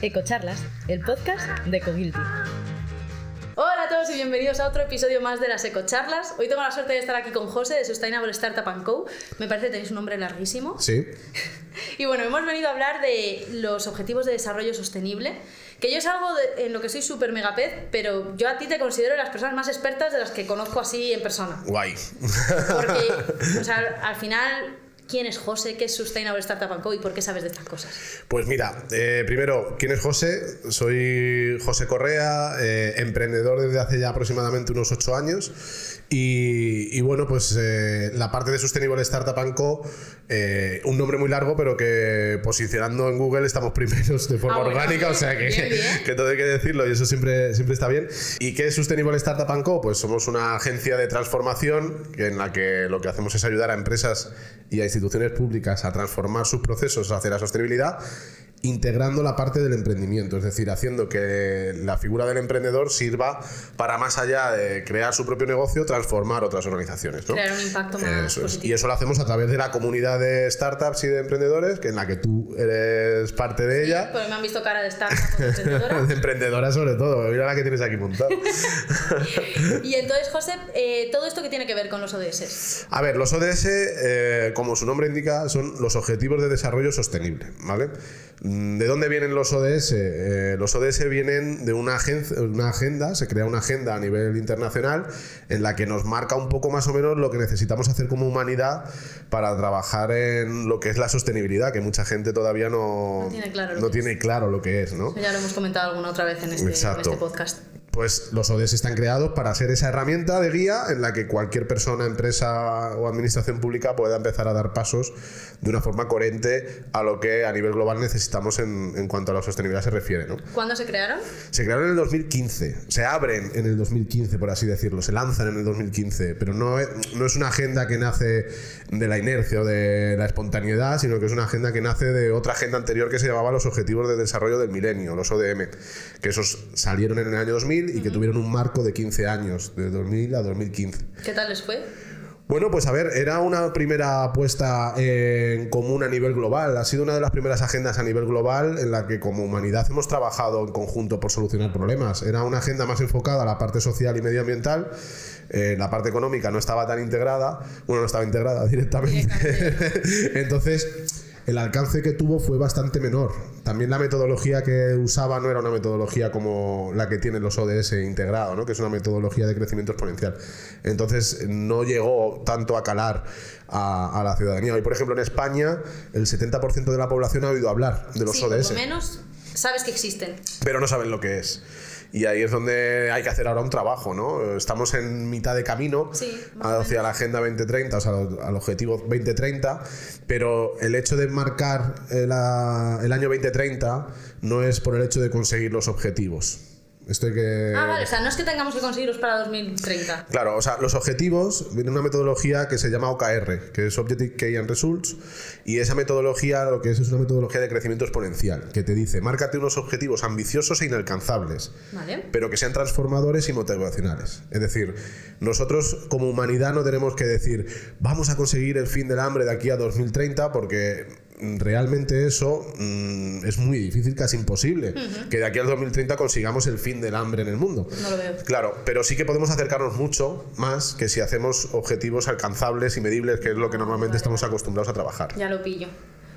Ecocharlas, el podcast de Cogilty. Hola a todos y bienvenidos a otro episodio más de las Ecocharlas. Hoy tengo la suerte de estar aquí con José de Sustainable Startup Co. Me parece que tenéis un nombre larguísimo. Sí. Y bueno, hemos venido a hablar de los objetivos de desarrollo sostenible, que yo es algo de- en lo que soy súper megapez, pero yo a ti te considero de las personas más expertas de las que conozco así en persona. Guay. Porque, o sea, al final, ¿quién es José? ¿Qué es Sustainable Startup Co? ¿Y por qué sabes de estas cosas? Pues mira, eh, primero, ¿quién es José? Soy José Correa, eh, emprendedor desde hace ya aproximadamente unos ocho años. Y, y bueno, pues eh, la parte de Sustainable Startup Co, eh, un nombre muy largo, pero que posicionando en Google estamos primeros de forma Ah, bueno, orgánica, bien, o sea que, bien, bien. que todo hay que decirlo y eso siempre, siempre está bien. ¿Y qué es Sustainable Startup Co? Pues somos una agencia de transformación en la que lo que hacemos es ayudar a empresas y a instituciones públicas a transformar sus procesos hacia la sostenibilidad integrando la parte del emprendimiento, es decir, haciendo que la figura del emprendedor sirva para más allá de crear su propio negocio, transformar otras organizaciones. ¿no? Crear un impacto más Eso es. positivo. Y eso lo hacemos a través de la comunidad de startups y de emprendedores, que en la que tú eres parte de ella. Pues me han visto cara de startup de emprendedora. De emprendedora sobre todo, mira la que tienes aquí montada. Y entonces, José, eh, ¿todo esto qué tiene que ver con los ODS? A ver, los ODS, eh, como su nombre indica, son los Objetivos de Desarrollo Sostenible, ¿vale? Mm, ¿De dónde vienen los ODS? Eh, los ODS vienen de una, una agenda, se crea una agenda a nivel internacional en la que nos marca un poco más o menos lo que necesitamos hacer como humanidad para trabajar en lo que es la sostenibilidad, que mucha gente todavía no, No tiene claro lo no que tiene claro lo que es, ¿no? Ya lo hemos comentado alguna otra vez en este, en este podcast. Pues los ODS están creados para ser esa herramienta de guía en la que cualquier persona, empresa o administración pública pueda empezar a dar pasos de una forma coherente a lo que a nivel global necesitamos en, en cuanto a la sostenibilidad se refiere. ¿no? ¿Cuándo se crearon? Se crearon en el 2015, se abren en el 2015, por así decirlo, se lanzan en el 2015, pero no es, no es una agenda que nace de la inercia o de la espontaneidad, sino que es una agenda que nace de otra agenda anterior que se llamaba los Objetivos de Desarrollo del Milenio, los ODM, que esos salieron en el año 2000 y que tuvieron un marco de 15 años, de 2000 a 2015. ¿Qué tal les fue? Bueno, pues a ver, era una primera apuesta en común a nivel global. Ha sido una de las primeras agendas a nivel global en la que como humanidad hemos trabajado en conjunto por solucionar problemas. Era una agenda más enfocada a la parte social y medioambiental. Eh, la parte económica no estaba tan integrada. Bueno, no estaba integrada directamente. Entonces, el alcance que tuvo fue bastante menor. También la metodología que usaba no era una metodología como la que tienen los ODS integrado, ¿no? que es una metodología de crecimiento exponencial. Entonces no llegó tanto a calar a, a la ciudadanía. Hoy, por ejemplo, en España, el 70% de la población ha oído hablar de los sí, ODS, por lo menos sabes que existen. pero no saben lo que es. Y ahí es donde hay que hacer ahora un trabajo, ¿no? Estamos en mitad de camino Sí, hacia la Agenda 2030, o sea, al objetivo 2030, pero el hecho de marcar eh, la- el año 2030 no es por el hecho de conseguir los objetivos. Hay que... Ah, vale, o sea, no es que tengamos que conseguirlos para 2030. Claro, o sea, los objetivos viene una metodología que se llama OKR, que es Objective Key and Results, y esa metodología lo que es es una metodología de crecimiento exponencial, que te dice, márcate unos objetivos ambiciosos e inalcanzables, Vale. pero que sean transformadores y motivacionales. Es decir, nosotros como humanidad no tenemos que decir, vamos a conseguir el fin del hambre de aquí a 2030, porque realmente eso mm, es muy difícil, casi imposible, que de aquí al 2030 consigamos el fin del hambre en el mundo. No lo veo. Claro, pero sí que podemos acercarnos mucho más que si hacemos objetivos alcanzables y medibles, que es lo que normalmente estamos acostumbrados a trabajar. Ya lo pillo.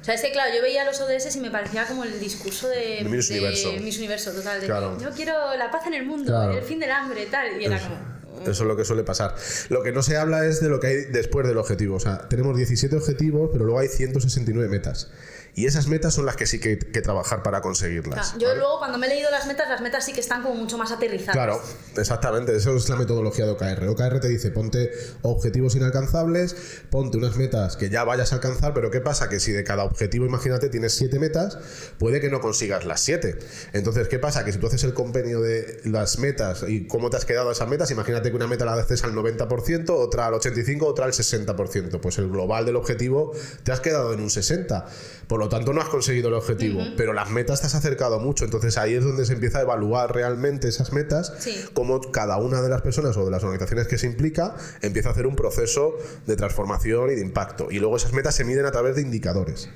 O sea, es que claro, yo veía los ODS y me parecía como el discurso de, De Miss Universo. Miss Universo, total. De, Claro. Yo quiero la paz en el mundo, Claro. el fin del hambre, tal. Y era como. Eso es lo que suele pasar. Lo que no se habla es de lo que hay después del objetivo. O sea, tenemos 17 objetivos, pero luego hay 169 metas. Y esas metas son las que sí que hay que trabajar para conseguirlas. Claro, yo ¿vale? luego cuando me he leído las metas, las metas sí que están como mucho más aterrizadas. Claro, exactamente, eso es la metodología de OKR. OKR te dice, ponte objetivos inalcanzables, ponte unas metas que ya vayas a alcanzar, pero ¿qué pasa? Que si de cada objetivo, imagínate, tienes siete metas, puede que no consigas las siete. Entonces, ¿qué pasa? Que si tú haces el convenio de las metas y cómo te has quedado a esas metas, imagínate que una meta la haces al 90%, otra al 85%, otra al 60%. Pues el global del objetivo te has quedado en un 60%. Por lo tanto, no has conseguido el objetivo, pero las metas te has acercado mucho. Entonces ahí es donde se empieza a evaluar realmente esas metas, Sí. cómo cada una de las personas o de las organizaciones que se implica empieza a hacer un proceso de transformación y de impacto. Y luego esas metas se miden a través de indicadores.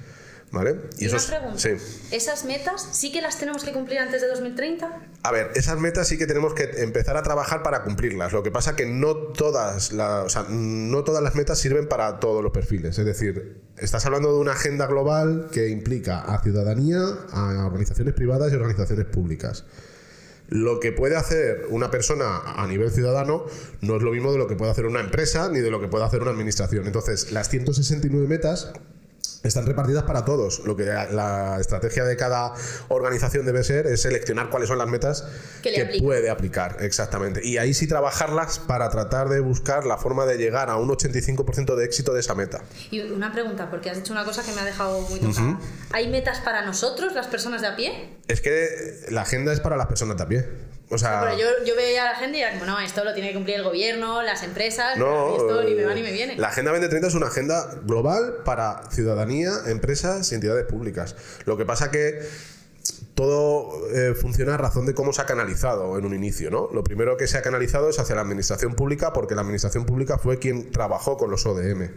¿Vale? Y, eso una es- sí. ¿Esas metas sí que las tenemos que cumplir antes de 2030? A ver, esas metas sí que tenemos que empezar a trabajar para cumplirlas. Lo que pasa que no todas, la- o sea, no todas las metas sirven para todos los perfiles. Es decir, estás hablando de una agenda global que implica a ciudadanía, a organizaciones privadas y organizaciones públicas. Lo que puede hacer una persona a nivel ciudadano no es lo mismo de lo que puede hacer una empresa ni de lo que puede hacer una administración. Entonces, las 169 metas están repartidas para todos. Lo que la estrategia de cada organización debe ser es seleccionar cuáles son las metas Que le aplique. puede aplicar, exactamente. Y ahí sí trabajarlas para tratar de buscar la forma de llegar a un 85% de éxito de esa meta. Y una pregunta, porque has dicho una cosa que me ha dejado muy tocada. ¿Hay metas para nosotros, las personas de a pie? Es que la agenda es para las personas de a pie. O sea, Pero yo, yo veía a la gente y era como, no, esto lo tiene que cumplir el gobierno, las empresas, No, esto ni me va eh, ni me viene. La Agenda 2030 es una agenda global para ciudadanía, empresas y entidades públicas. Lo que pasa que todo eh, funciona a razón de cómo se ha canalizado en un inicio, ¿no? Lo primero que se ha canalizado es hacia la administración pública porque la administración pública fue quien trabajó con los ODM.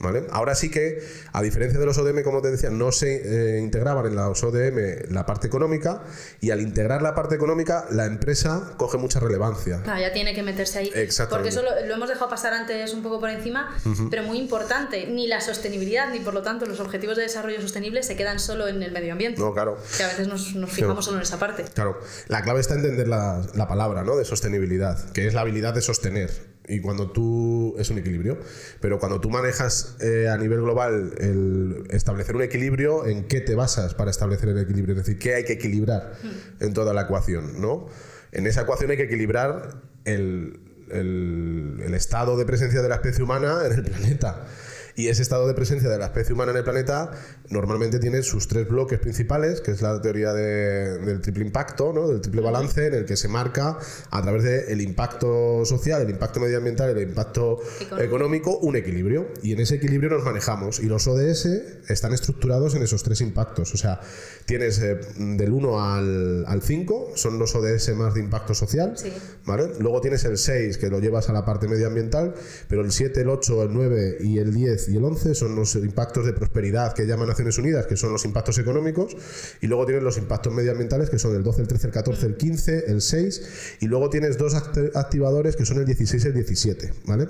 ¿Vale? Ahora sí que, a diferencia de los ODM, como te decía, no se eh, integraban en los ODM la parte económica y al integrar la parte económica, la empresa coge mucha relevancia. Claro, ya tiene que meterse ahí. Exactamente. Porque eso lo, lo hemos dejado pasar antes un poco por encima, pero muy importante. Ni la sostenibilidad, ni por lo tanto los objetivos de desarrollo sostenible se quedan solo en el medio ambiente. No, claro. Que a veces nos, nos fijamos solo en esa parte. Claro, la clave está en entender la, la palabra ¿no? de sostenibilidad, que es la habilidad de sostener. Y cuando tú. es un equilibrio. Pero cuando tú manejas eh, a nivel global el establecer un equilibrio, ¿en qué te basas para establecer el equilibrio? Es decir, ¿qué hay que equilibrar en toda la ecuación? ¿no? En esa ecuación hay que equilibrar el, el- el estado de presencia de la especie humana en el planeta. Y ese estado de presencia de la especie humana en el planeta normalmente tiene sus tres bloques principales, que es la teoría de- del triple impacto, ¿no? del triple balance, en el que se marca a través del impacto social, el impacto medioambiental el impacto Económico. económico un equilibrio. Y en ese equilibrio nos manejamos. Y los ODS están estructurados en esos tres impactos. O sea, tienes eh, del 1 al, al 5, son los ODS más de impacto social. Sí. ¿vale? Luego tienes el 6, que lo llevas a la parte medioambiental, pero el 7, el 8, el 9 y el 10 y el 11 son los impactos de prosperidad que llama Naciones Unidas, que son los impactos económicos. Y luego tienes los impactos medioambientales, que son el 12, el 13, el 14, el 15, el 6. Y luego tienes dos act- activadores, que son el 16 y el 17. ¿vale?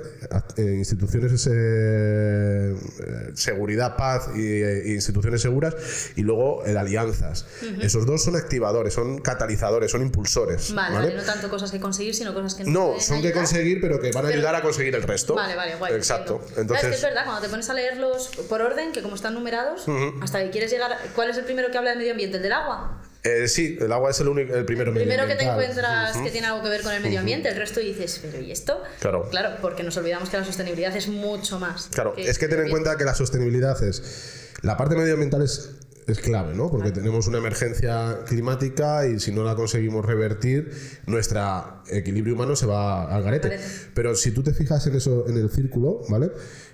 Eh, instituciones eh, eh, seguridad, paz y eh, instituciones seguras. Y luego el alianzas. Esos dos son activadores, son catalizadores, son impulsores. Vale, no tanto cosas que conseguir, sino cosas que No, pueden son que conseguir, pero que van a Pero- ayudar a conseguir el resto. Vale, vale, guay. Exacto. Claro, Entonces, es que es verdad, cuando te pones a leerlos por orden, que como están numerados, hasta que quieres llegar. ¿Cuál es el primero que habla del medio ambiente? ¿El del agua? eh, sí, el agua es el, único, el primero Primero que te encuentras que tiene algo que ver con el medio ambiente, el resto dices, pero ¿y esto? Claro. Claro, porque nos olvidamos que la sostenibilidad es mucho más. Claro, es que ten en cuenta que la sostenibilidad es. La parte medioambiental es, es clave, ¿no? Porque tenemos una emergencia climática y si no la conseguimos revertir, nuestro equilibrio humano se va al garete. Pero si tú te fijas en eso, en el círculo, ¿vale?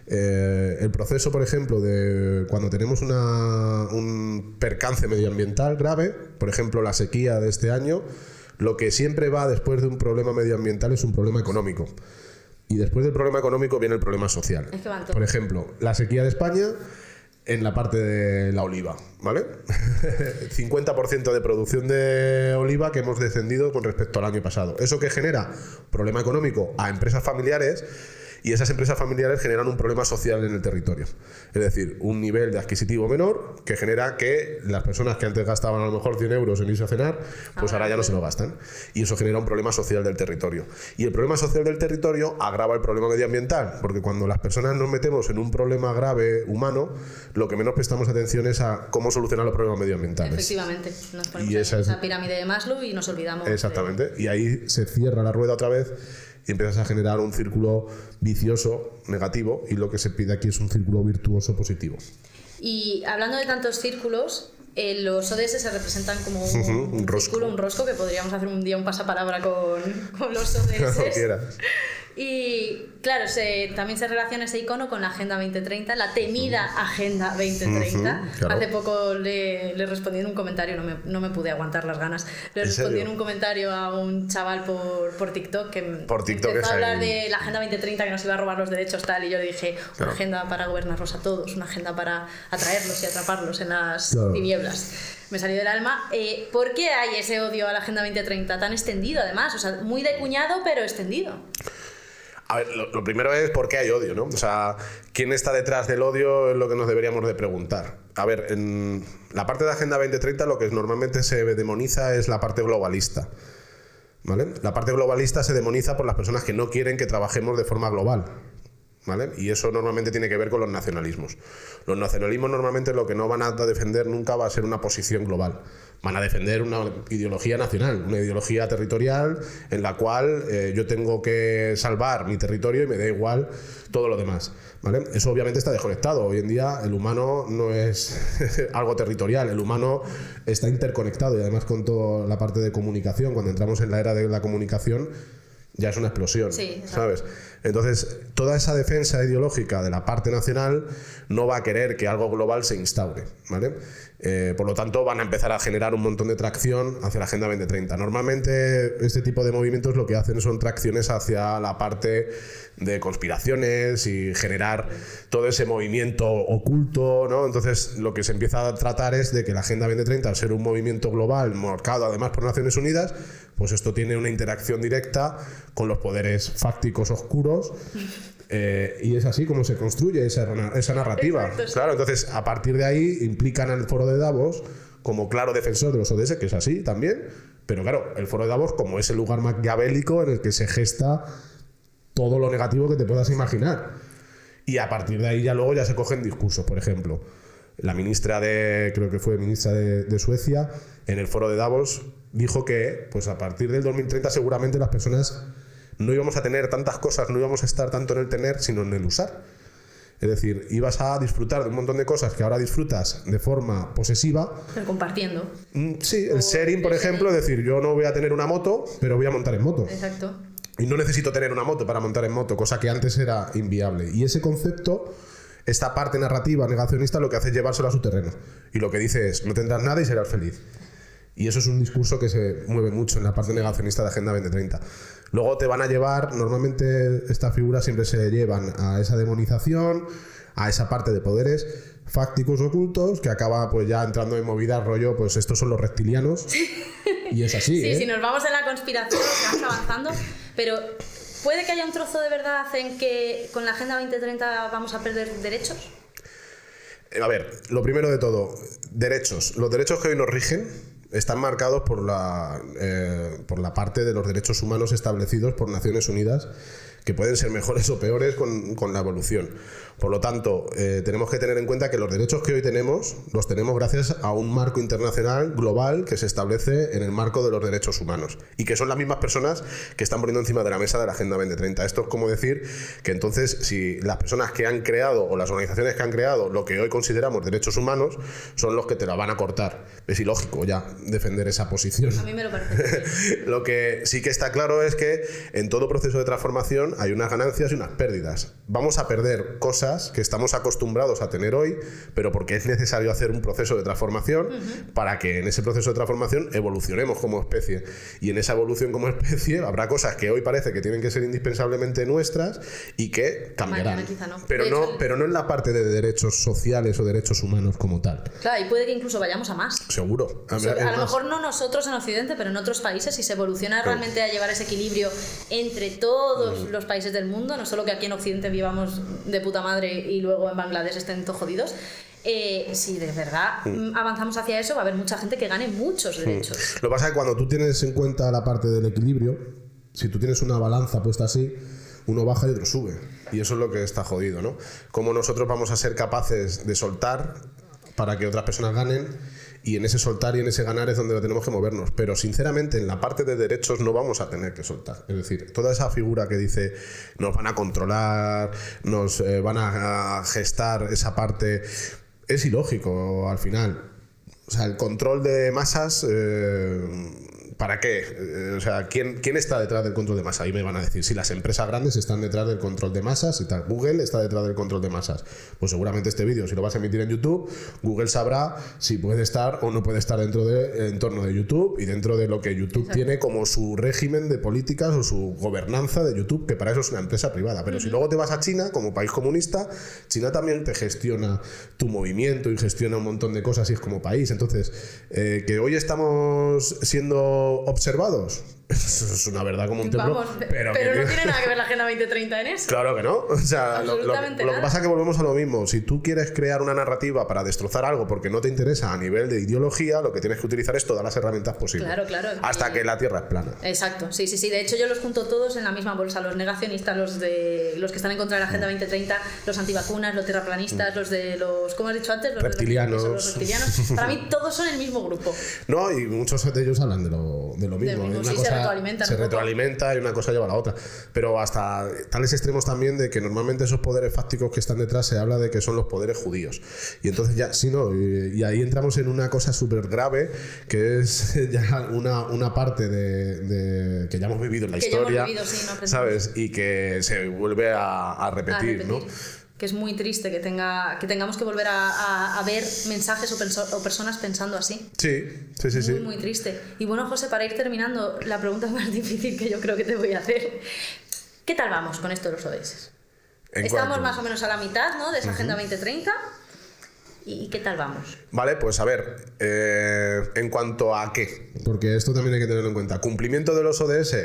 Eh, el proceso, por ejemplo, de cuando tenemos una- un percance medioambiental grave, por ejemplo, la sequía de este año, lo que siempre va después de un problema medioambiental es un problema económico. Y después del problema económico viene el problema social. Es que. Por ejemplo, la sequía de España en la parte de la oliva, ¿vale? 50% de producción de oliva que hemos descendido con respecto al año pasado. ¿Eso que genera? Problema económico a empresas familiares y esas empresas familiares generan un problema social en el territorio. Es decir, un nivel de adquisitivo menor que genera que las personas que antes gastaban a lo mejor 100 euros en irse a cenar, pues ahora ya no se lo gastan. Y eso genera un problema social del territorio. Y el problema social del territorio agrava el problema medioambiental, porque cuando las personas nos metemos en un problema grave humano, lo que menos prestamos atención es a cómo solucionar los problemas medioambientales. Efectivamente, nos ponemos Y en esa es- esa pirámide de Maslow y nos olvidamos. de- Exactamente. Y ahí se cierra la rueda otra vez y empiezas a generar un círculo vicioso negativo y lo que se pide aquí es un círculo virtuoso positivo. Y hablando de tantos círculos, eh, los ODS se representan como un, Ujú, un un rosco. círculo, un rosco, que podríamos hacer un día un pasapalabra con, con los ODS. Y claro, se, también se relaciona ese icono con la Agenda 2030, la temida Agenda 2030. Ujú, claro. Hace poco le, le respondí en un comentario, no me, no me pude aguantar las ganas, le ¿En respondí serio? en un comentario a un chaval por, por TikTok que Por TikTok empezó a es ahí. hablar de la Agenda 2030 que nos iba a robar los derechos tal y yo le dije, una Claro. agenda para gobernarlos a todos, una agenda para atraerlos y atraparlos en las Claro. tinieblas. Me salió del alma. Eh, ¿Por qué hay ese odio a la Agenda 2030 tan extendido además? O sea, muy de cuñado pero extendido. A ver, lo, primero es por qué hay odio, ¿no? O sea, ¿quién está detrás del odio es lo que nos deberíamos de preguntar. A ver, en la parte de Agenda 2030 lo que normalmente se demoniza es la parte globalista. ¿Vale? La parte globalista se demoniza por las personas que no quieren que trabajemos de forma global. ¿Vale? Y eso normalmente tiene que ver con los nacionalismos. Los nacionalismos normalmente lo que no van a defender nunca va a ser una posición global. Van a defender una ideología nacional, una ideología territorial en la cual eh, yo tengo que salvar mi territorio y me da igual todo lo demás. ¿vale? Eso obviamente está desconectado. Hoy en día el humano no es algo territorial, el humano está interconectado y además con toda la parte de comunicación, cuando entramos en la era de la comunicación, ya es una explosión, Sí. ¿sabes? Entonces, toda esa defensa ideológica de la parte nacional no va a querer que algo global se instaure, ¿vale? Eh, por lo tanto, van a empezar a generar un montón de tracción hacia la Agenda 2030. Normalmente, este tipo de movimientos lo que hacen son tracciones hacia la parte de conspiraciones y generar todo ese movimiento oculto, ¿no? Entonces, lo que se empieza a tratar es de que la Agenda 2030, al ser un movimiento global, marcado además por Naciones Unidas, pues esto tiene una interacción directa con los poderes fácticos oscuros eh, y es así como se construye esa, esa narrativa. Exacto. Claro, entonces a partir de ahí implican al foro de Davos como claro defensor de los ODS, que es así también, pero claro, el foro de Davos como es el lugar maquiavélico en el que se gesta todo lo negativo que te puedas imaginar. Y a partir de ahí ya luego ya se cogen discursos, por ejemplo. La ministra de, creo que fue ministra de, de Suecia, en el foro de Davos, dijo que pues a partir del 2030 seguramente las personas no íbamos a tener tantas cosas, no íbamos a estar tanto en el tener, sino en el usar. Es decir, ibas a disfrutar de un montón de cosas que ahora disfrutas de forma posesiva. Pero compartiendo. Mm, Sí, el O sharing, por el ejemplo, es decir, yo no voy a tener una moto, pero voy a montar en moto. Exacto. Y no necesito tener una moto para montar en moto, cosa que antes era inviable. Y ese concepto, esta parte narrativa negacionista, lo que hace es llevárselo a su terreno. Y lo que dice es, no tendrás nada y serás feliz. Y eso es un discurso que se mueve mucho en la parte negacionista de Agenda 2030. Luego te van a llevar, normalmente estas figuras siempre se llevan a esa demonización, a esa parte de poderes fácticos ocultos, que acaba pues ya entrando en movidas rollo, pues estos son los reptilianos. Y es así, Sí, ¿eh? si nos vamos en la conspiración, vamos avanzando, pero ¿puede que haya un trozo de verdad en que con la Agenda 2030 vamos a perder derechos? Eh, A ver, lo primero de todo, derechos. Los derechos que hoy nos rigen están marcados por la, eh, por la parte de los derechos humanos establecidos por Naciones Unidas, que pueden ser mejores o peores con, con la evolución. Por lo tanto, eh, tenemos que tener en cuenta que los derechos que hoy tenemos los tenemos gracias a un marco internacional global que se establece en el marco de los derechos humanos y que son las mismas personas que están poniendo encima de la mesa de la Agenda 2030. Esto es como decir que entonces si las personas que han creado o las organizaciones que han creado lo que hoy consideramos derechos humanos son los que te la van a cortar. Es ilógico ya defender esa posición. A mí me lo parece. Lo que sí que está claro es que en todo proceso de transformación hay unas ganancias y unas pérdidas. Vamos a perder cosas que estamos acostumbrados a tener hoy, pero porque es necesario hacer un proceso de transformación para que en ese proceso de transformación evolucionemos como especie. Y en esa evolución como especie habrá cosas que hoy parece que tienen que ser indispensablemente nuestras y que cambiarán. Mañana no. Pero, no, hecho, el- pero no en la parte de derechos sociales o derechos humanos como tal. Claro, y puede que incluso vayamos a más. Seguro. O sea, a lo mejor no nosotros en Occidente, pero en otros países, si se evoluciona realmente a llevar ese equilibrio entre todos los países del mundo, no solo que aquí en Occidente vivamos de puta madre y luego en Bangladesh estén todos jodidos, eh, si de verdad mm, avanzamos hacia eso, va a haber mucha gente que gane muchos derechos. Lo que pasa es que cuando tú tienes en cuenta la parte del equilibrio, si tú tienes una balanza puesta así, uno baja y otro sube. Y eso es lo que está jodido, ¿no? Cómo nosotros vamos a ser capaces de soltar para que otras personas ganen y en ese soltar y en ese ganar es donde tenemos que movernos. Pero sinceramente en la parte de derechos no vamos a tener que soltar. Es decir, toda esa figura que dice nos van a controlar, nos eh, van a, a gestar esa parte, es ilógico al final. O sea, el control de masas eh, ¿para qué? Eh, o sea, ¿quién, ¿quién está detrás del control de masas? Ahí me van a decir, si las empresas grandes están detrás del control de masas y tal. Google está detrás del control de masas. Pues seguramente este vídeo, si lo vas a emitir en YouTube, Google sabrá si puede estar o no puede estar dentro del entorno de YouTube y dentro de lo que YouTube tiene como su régimen de políticas o su gobernanza de YouTube, que para eso es una empresa privada. Pero si luego te vas a China, como país comunista, China también te gestiona tu movimiento y gestiona un montón de cosas y es como país. Entonces, eh, que hoy estamos siendo observados, eso es una verdad como un templo. Vamos, pero pero, que- no tiene nada que ver la Agenda 2030 en eso. Claro que no. O sea, lo, lo- lo que pasa es que volvemos a lo mismo. Si tú quieres crear una narrativa para destrozar algo porque no te interesa a nivel de ideología, lo que tienes que utilizar es todas las herramientas posibles. Claro, claro. Hasta Y- que la Tierra es plana. Exacto, sí, sí, sí. De hecho, yo los junto todos en la misma bolsa: los negacionistas, los de los que están en contra de la Agenda 2030, los antivacunas, los terraplanistas, los de los, ¿cómo has dicho antes? Los Reptilianos. los reptilianos. Para mí, todos son el mismo grupo. No, y muchos de ellos hablan de lo, de lo mismo. mismo, Una sí, se retroalimenta y una cosa lleva a la otra. Pero hasta tales extremos también de que normalmente esos poderes fácticos que están detrás se habla de que son los poderes judíos. Y entonces ya, sí, no, y, y ahí entramos en una cosa súper grave que es ya una, una parte de, de- que ya hemos vivido en la Que ya hemos historia, vivido, sí, no aprendemos. ¿sabes? Y que se vuelve a, a a repetir, ¿no? Que es muy triste que, tenga, que tengamos que volver a, a- a ver mensajes o, penso- o personas pensando así. Sí, sí, sí, sí. Muy, muy triste. Y bueno, José, para ir terminando, la pregunta más difícil que yo creo que te voy a hacer. ¿Qué tal vamos con esto de los ODS? ¿En Estamos más o menos a la mitad ¿no? de esa Agenda 2030. ¿Y qué tal vamos? Vale, pues a ver, eh, en cuanto a qué, porque esto también hay que tenerlo en cuenta. Cumplimiento de los ODS,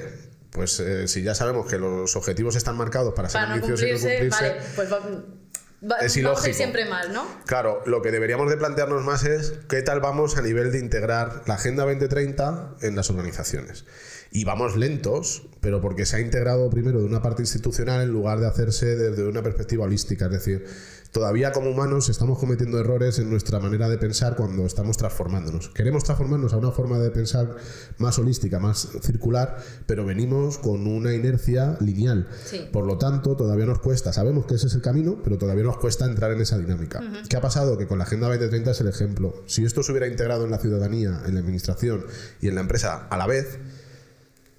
pues eh, si ya sabemos que los objetivos están marcados para ser no ambiciosos y no cumplirse, vale, pues va- va- Es vamos a ir ilógico. siempre mal, ¿no? Claro, lo que deberíamos de plantearnos más es qué tal vamos a nivel de integrar la Agenda 2030 en las organizaciones. Y vamos lentos, pero porque se ha integrado primero de una parte institucional en lugar de hacerse desde una perspectiva holística. Es decir, todavía como humanos estamos cometiendo errores en nuestra manera de pensar cuando estamos transformándonos. Queremos transformarnos a una forma de pensar más holística, más circular, pero venimos con una inercia lineal. Sí. Por lo tanto, todavía nos cuesta, sabemos que ese es el camino, pero todavía nos cuesta entrar en esa dinámica. ¿Qué ha pasado? Que con la Agenda 2030 es el ejemplo. Si esto se hubiera integrado en la ciudadanía, en la administración y en la empresa a la vez,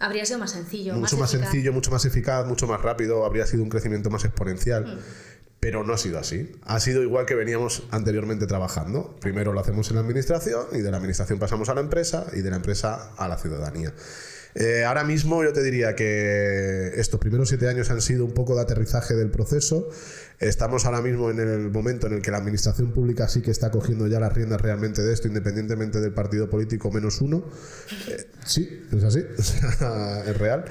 Habría sido más sencillo. mucho más, sencillo, mucho más eficaz, mucho más rápido, habría sido un crecimiento más exponencial. Pero no ha sido así. Ha sido igual que veníamos anteriormente trabajando. Primero lo hacemos en la administración y de la administración pasamos a la empresa y de la empresa a la ciudadanía. Eh, ahora mismo yo te diría que estos primeros siete años han sido un poco de aterrizaje del proceso. Estamos ahora mismo en el momento en el que la administración pública sí que está cogiendo ya las riendas realmente de esto, independientemente del partido político menos uno. Eh, sí, es así, es real.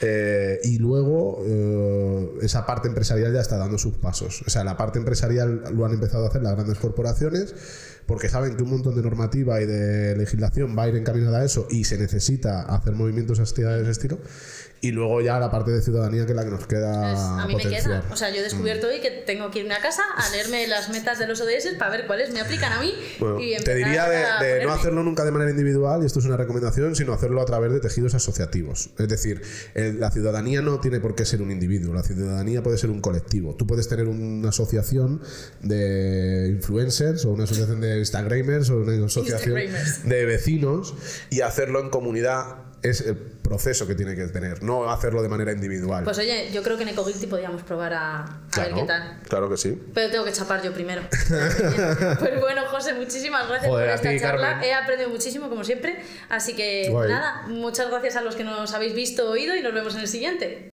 Eh, y luego eh, esa parte empresarial ya está dando sus pasos. O sea, la parte empresarial lo han empezado a hacer las grandes corporaciones porque saben que un montón de normativa y de legislación va a ir encaminada a eso y se necesita hacer movimientos hacia ese estilo. Y luego ya la parte de ciudadanía que es la que nos queda Pues a mí me potenciar. queda. O sea, yo he descubierto hoy que tengo que irme a casa a leerme las metas de los ODS para ver cuáles me aplican a mí. Bueno, y te diría de, de no hacerlo nunca de manera individual, y esto es una recomendación, sino hacerlo a través de tejidos asociativos. Es decir, el- la ciudadanía no tiene por qué ser un individuo, la ciudadanía puede ser un colectivo. Tú puedes tener una asociación de influencers o una asociación de Instagramers o una asociación de vecinos y hacerlo en comunidad es el proceso que tiene que tener, no hacerlo de manera individual. Pues oye, yo creo que en Ecogilty podríamos probar a, a claro, ver qué tal. claro que sí. Pero tengo que chapar yo primero. pues bueno, José, muchísimas gracias Joder, por esta ti, charla. Carmen. He aprendido muchísimo, como siempre. Así que Guay. nada, muchas gracias a los que nos habéis visto, oído y nos vemos en el siguiente.